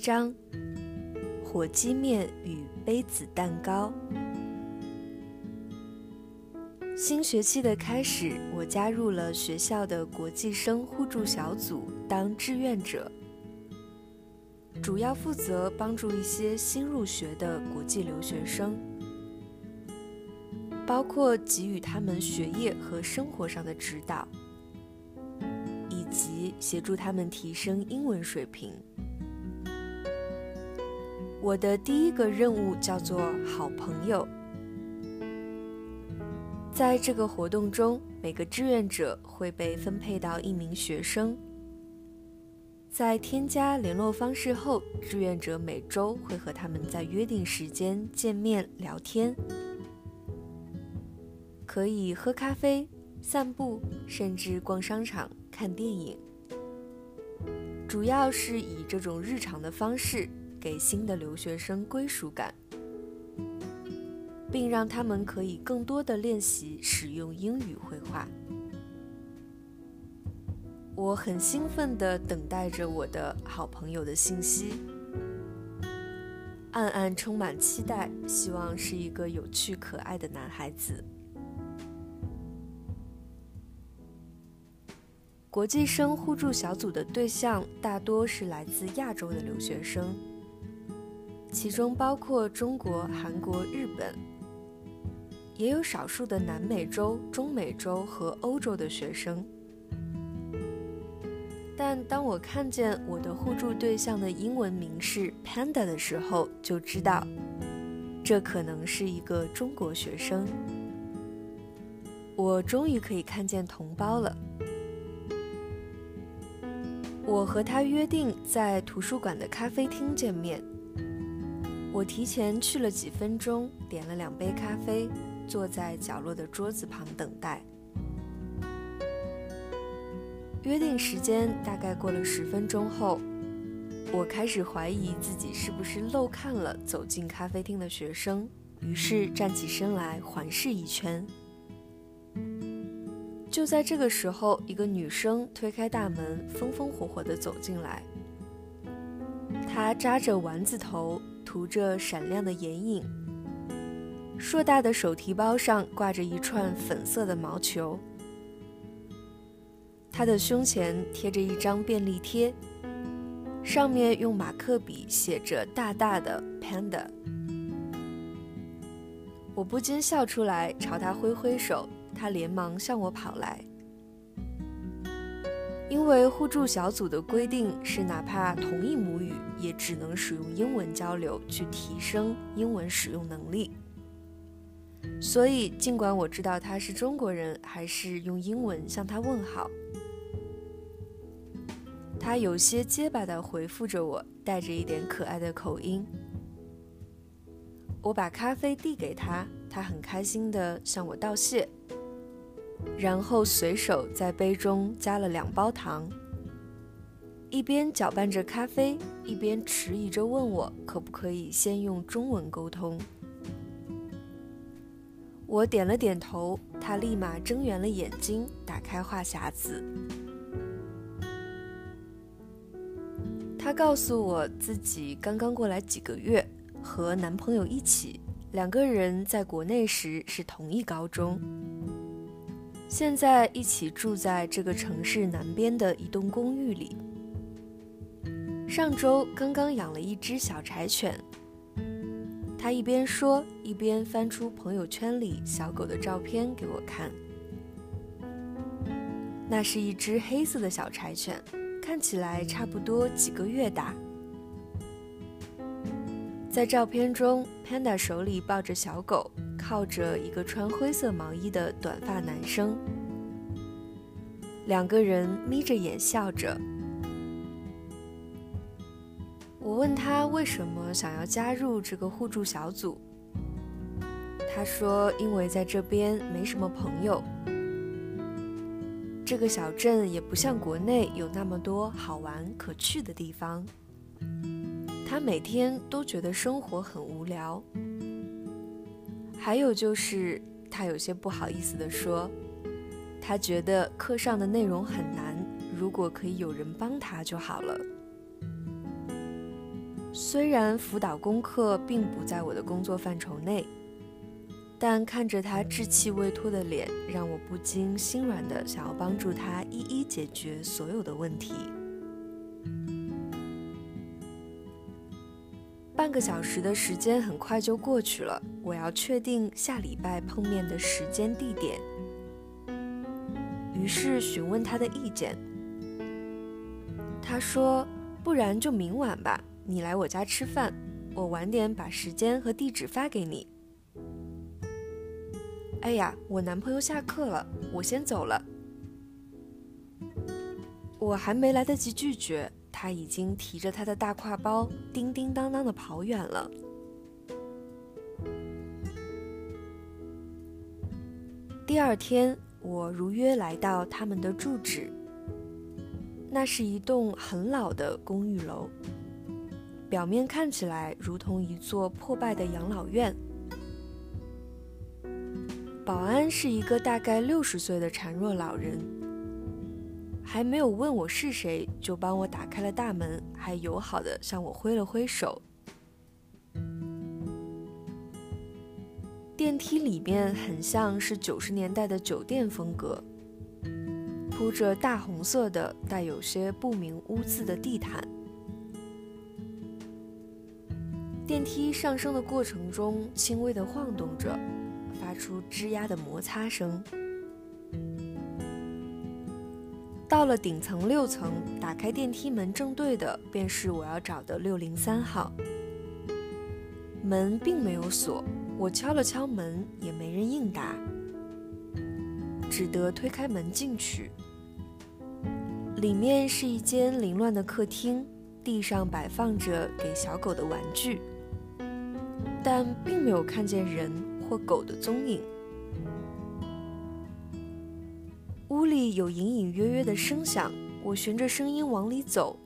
章：火鸡面与杯子蛋糕。新学期的开始，我加入了学校的国际生互助小组，当志愿者，主要负责帮助一些新入学的国际留学生，包括给予他们学业和生活上的指导，以及协助他们提升英文水平。我的第一个任务叫做“好朋友”。在这个活动中，每个志愿者会被分配到一名学生。在添加联络方式后，志愿者每周会和他们在约定时间见面聊天，可以喝咖啡、散步，甚至逛商场、看电影。主要是以这种日常的方式给新的留学生归属感。并让他们可以更多的练习使用英语绘画。我很兴奋地等待着我的好朋友的信息，暗暗充满期待，希望是一个有趣可爱的男孩子。国际生互助小组的对象大多是来自亚洲的留学生，其中包括中国、韩国、日本。也有少数的南美洲、中美洲和欧洲的学生，但当我看见我的互助对象的英文名是 Panda 的时候，就知道这可能是一个中国学生。我终于可以看见同胞了。我和他约定在图书馆的咖啡厅见面。我提前去了几分钟，点了两杯咖啡。坐在角落的桌子旁等待。约定时间大概过了十分钟后，我开始怀疑自己是不是漏看了走进咖啡厅的学生，于是站起身来环视一圈。就在这个时候，一个女生推开大门，风风火火地走进来。她扎着丸子头，涂着闪亮的眼影。硕大的手提包上挂着一串粉色的毛球，他的胸前贴着一张便利贴，上面用马克笔写着大大的 “Panda”。我不禁笑出来，朝他挥挥手，他连忙向我跑来。因为互助小组的规定是，哪怕同一母语，也只能使用英文交流，去提升英文使用能力。所以，尽管我知道他是中国人，还是用英文向他问好。他有些结巴地回复着我，带着一点可爱的口音。我把咖啡递给他，他很开心地向我道谢，然后随手在杯中加了两包糖，一边搅拌着咖啡，一边迟疑着问我可不可以先用中文沟通。我点了点头，他立马睁圆了眼睛，打开话匣子。他告诉我自己刚刚过来几个月，和男朋友一起，两个人在国内时是同一高中，现在一起住在这个城市南边的一栋公寓里。上周刚刚养了一只小柴犬。他一边说，一边翻出朋友圈里小狗的照片给我看。那是一只黑色的小柴犬，看起来差不多几个月大。在照片中，Panda 手里抱着小狗，靠着一个穿灰色毛衣的短发男生，两个人眯着眼笑着。我问他为什么想要加入这个互助小组，他说：“因为在这边没什么朋友，这个小镇也不像国内有那么多好玩可去的地方。他每天都觉得生活很无聊。还有就是，他有些不好意思地说，他觉得课上的内容很难，如果可以有人帮他就好了。”虽然辅导功课并不在我的工作范畴内，但看着他稚气未脱的脸，让我不禁心软的想要帮助他一一解决所有的问题。半个小时的时间很快就过去了，我要确定下礼拜碰面的时间地点，于是询问他的意见。他说：“不然就明晚吧。”你来我家吃饭，我晚点把时间和地址发给你。哎呀，我男朋友下课了，我先走了。我还没来得及拒绝，他已经提着他的大挎包，叮叮当当的跑远了。第二天，我如约来到他们的住址，那是一栋很老的公寓楼。表面看起来如同一座破败的养老院。保安是一个大概六十岁的孱弱老人，还没有问我是谁，就帮我打开了大门，还友好的向我挥了挥手。电梯里面很像是九十年代的酒店风格，铺着大红色的带有些不明污渍的地毯。电梯上升的过程中，轻微的晃动着，发出吱呀的摩擦声。到了顶层六层，打开电梯门正对的便是我要找的六零三号。门并没有锁，我敲了敲门，也没人应答，只得推开门进去。里面是一间凌乱的客厅，地上摆放着给小狗的玩具。但并没有看见人或狗的踪影。屋里有隐隐约约的声响，我循着声音往里走。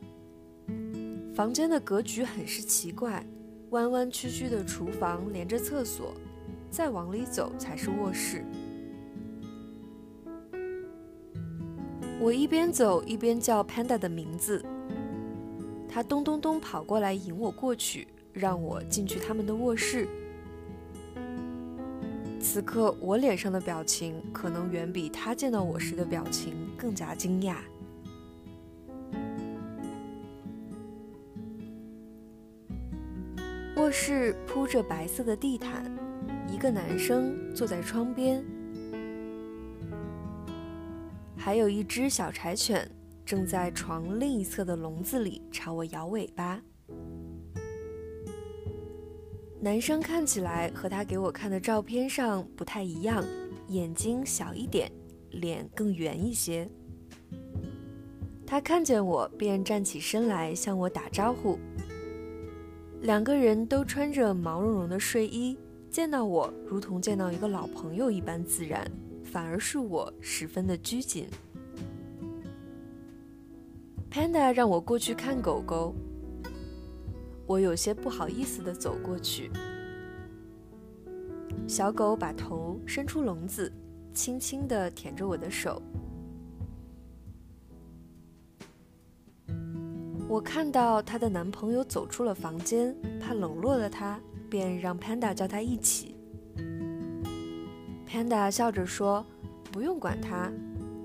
房间的格局很是奇怪，弯弯曲曲的厨房连着厕所，再往里走才是卧室。我一边走一边叫 Panda 的名字，他咚咚咚跑过来引我过去。让我进去他们的卧室。此刻我脸上的表情，可能远比他见到我时的表情更加惊讶。卧室铺着白色的地毯，一个男生坐在窗边，还有一只小柴犬正在床另一侧的笼子里朝我摇尾巴。男生看起来和他给我看的照片上不太一样，眼睛小一点，脸更圆一些。他看见我便站起身来向我打招呼。两个人都穿着毛茸茸的睡衣，见到我如同见到一个老朋友一般自然，反而是我十分的拘谨。Panda 让我过去看狗狗。我有些不好意思地走过去，小狗把头伸出笼子，轻轻地舔着我的手。我看到她的男朋友走出了房间，怕冷落了她，便让 Panda 叫他一起。Panda 笑着说：“不用管他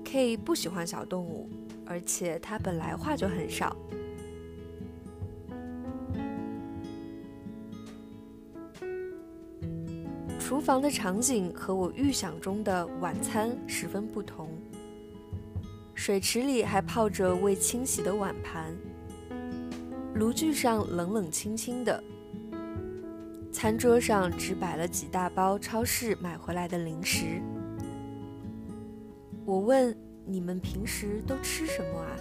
，K 不喜欢小动物，而且他本来话就很少。”厨房的场景和我预想中的晚餐十分不同。水池里还泡着未清洗的碗盘，炉具上冷冷清清的，餐桌上只摆了几大包超市买回来的零食。我问：“你们平时都吃什么啊？”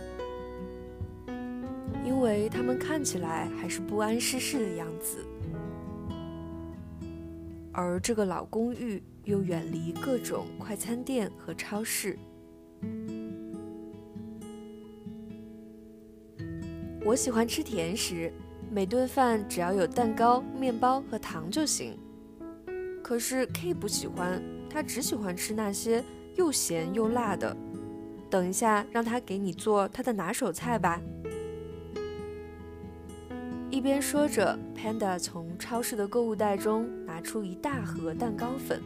因为他们看起来还是不谙世事的样子。而这个老公寓又远离各种快餐店和超市。我喜欢吃甜食，每顿饭只要有蛋糕、面包和糖就行。可是 K 不喜欢，他只喜欢吃那些又咸又辣的。等一下，让他给你做他的拿手菜吧。一边说着，Panda 从超市的购物袋中拿出一大盒蛋糕粉，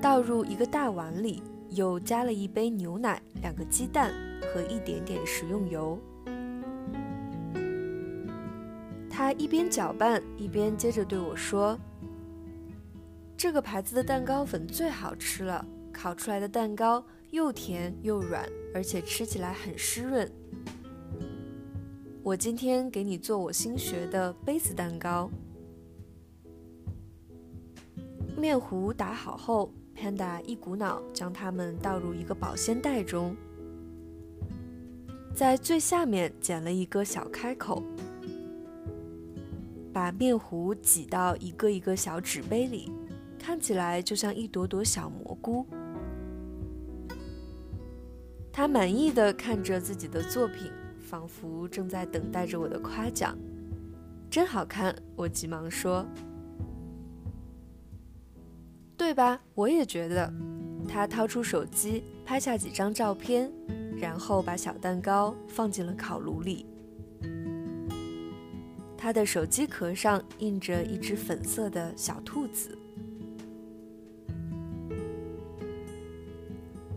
倒入一个大碗里，又加了一杯牛奶、两个鸡蛋和一点点食用油。他一边搅拌，一边接着对我说：“这个牌子的蛋糕粉最好吃了，烤出来的蛋糕又甜又软，而且吃起来很湿润。”我今天给你做我新学的杯子蛋糕。面糊打好后，Panda 一股脑将它们倒入一个保鲜袋中，在最下面剪了一个小开口，把面糊挤到一个一个小纸杯里，看起来就像一朵朵小蘑菇。他满意的看着自己的作品。仿佛正在等待着我的夸奖，真好看！我急忙说：“对吧？”我也觉得。他掏出手机，拍下几张照片，然后把小蛋糕放进了烤炉里。他的手机壳上印着一只粉色的小兔子。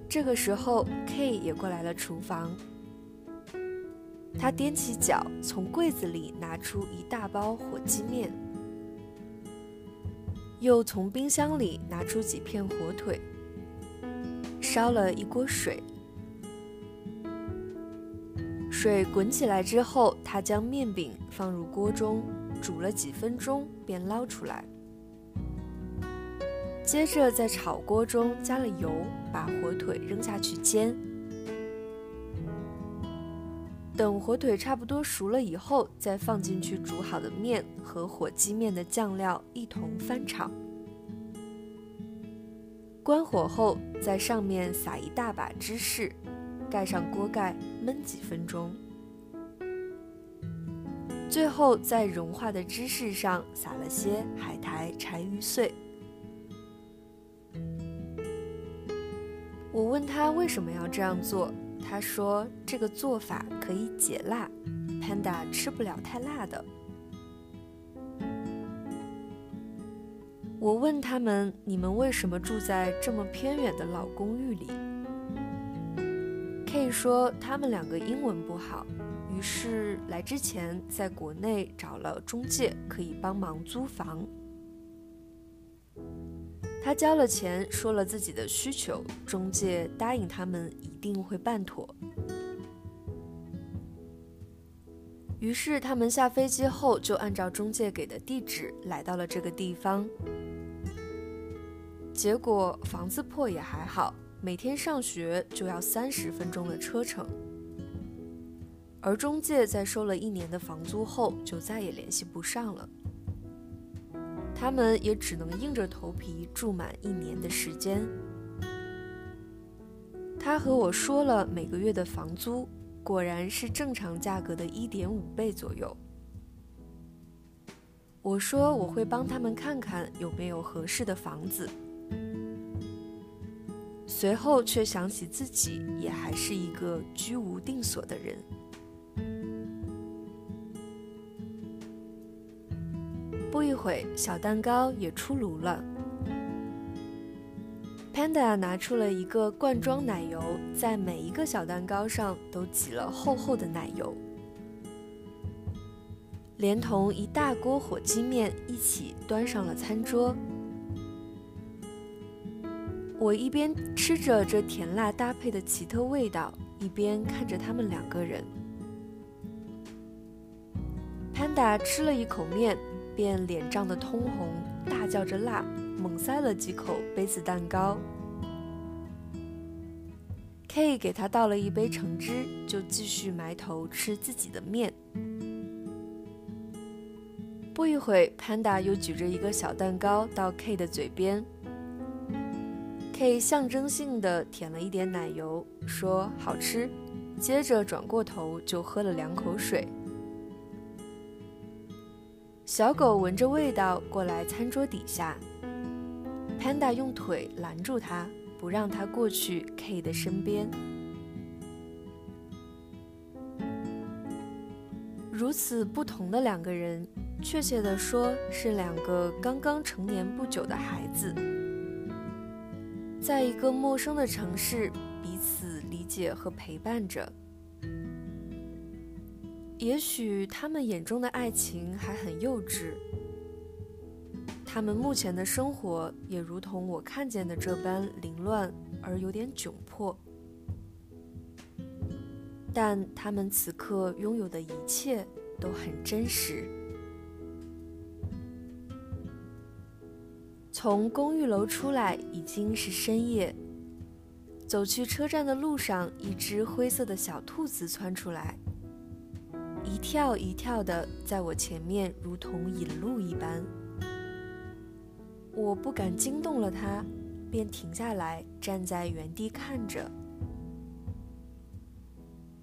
这个时候，K 也过来了厨房。他踮起脚，从柜子里拿出一大包火鸡面，又从冰箱里拿出几片火腿，烧了一锅水。水滚起来之后，他将面饼放入锅中，煮了几分钟，便捞出来。接着在炒锅中加了油，把火腿扔下去煎。等火腿差不多熟了以后，再放进去煮好的面和火鸡面的酱料一同翻炒。关火后，在上面撒一大把芝士，盖上锅盖焖几分钟。最后在融化的芝士上撒了些海苔、柴鱼碎。我问他为什么要这样做。他说：“这个做法可以解辣，Panda 吃不了太辣的。”我问他们：“你们为什么住在这么偏远的老公寓里？”K 说：“他们两个英文不好，于是来之前在国内找了中介，可以帮忙租房。交了钱，说了自己的需求，中介答应他们一。”定会办妥。于是他们下飞机后就按照中介给的地址来到了这个地方。结果房子破也还好，每天上学就要三十分钟的车程。而中介在收了一年的房租后就再也联系不上了。他们也只能硬着头皮住满一年的时间。他和我说了每个月的房租，果然是正常价格的一点五倍左右。我说我会帮他们看看有没有合适的房子，随后却想起自己也还是一个居无定所的人。会，小蛋糕也出炉了。Panda 拿出了一个罐装奶油，在每一个小蛋糕上都挤了厚厚的奶油，连同一大锅火鸡面一起端上了餐桌。我一边吃着这甜辣搭配的奇特味道，一边看着他们两个人。Panda 吃了一口面，便脸涨得通红，大叫着辣。猛塞了几口杯子蛋糕，K 给他倒了一杯橙汁，就继续埋头吃自己的面。不一会，Panda 又举着一个小蛋糕到 K 的嘴边，K 象征性的舔了一点奶油，说好吃，接着转过头就喝了两口水。小狗闻着味道过来餐桌底下。Panda 用腿拦住它，不让它过去 K 的身边。如此不同的两个人，确切的说是两个刚刚成年不久的孩子，在一个陌生的城市彼此理解和陪伴着。也许他们眼中的爱情还很幼稚，他们目前的生活也如同我看见的这般凌乱而有点窘迫。但他们此刻拥有的一切都很真实。从公寓楼出来已经是深夜，走去车站的路上，一只灰色的小兔子窜出来，一跳一跳的在我前面，如同引路一般。我不敢惊动了它，便停下来，站在原地看着。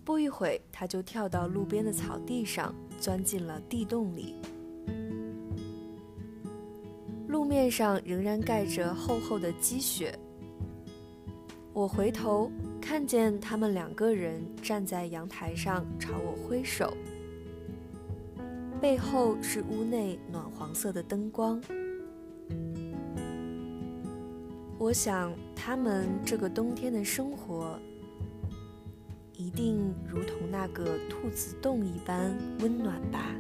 不一会，他就跳到路边的草地上，钻进了地洞里。路面上仍然盖着厚厚的积雪。我回头看见他们两个人站在阳台上朝我挥手，背后是屋内暖黄色的灯光。我想，他们这个冬天的生活。一定如同那个兔子洞一般温暖吧。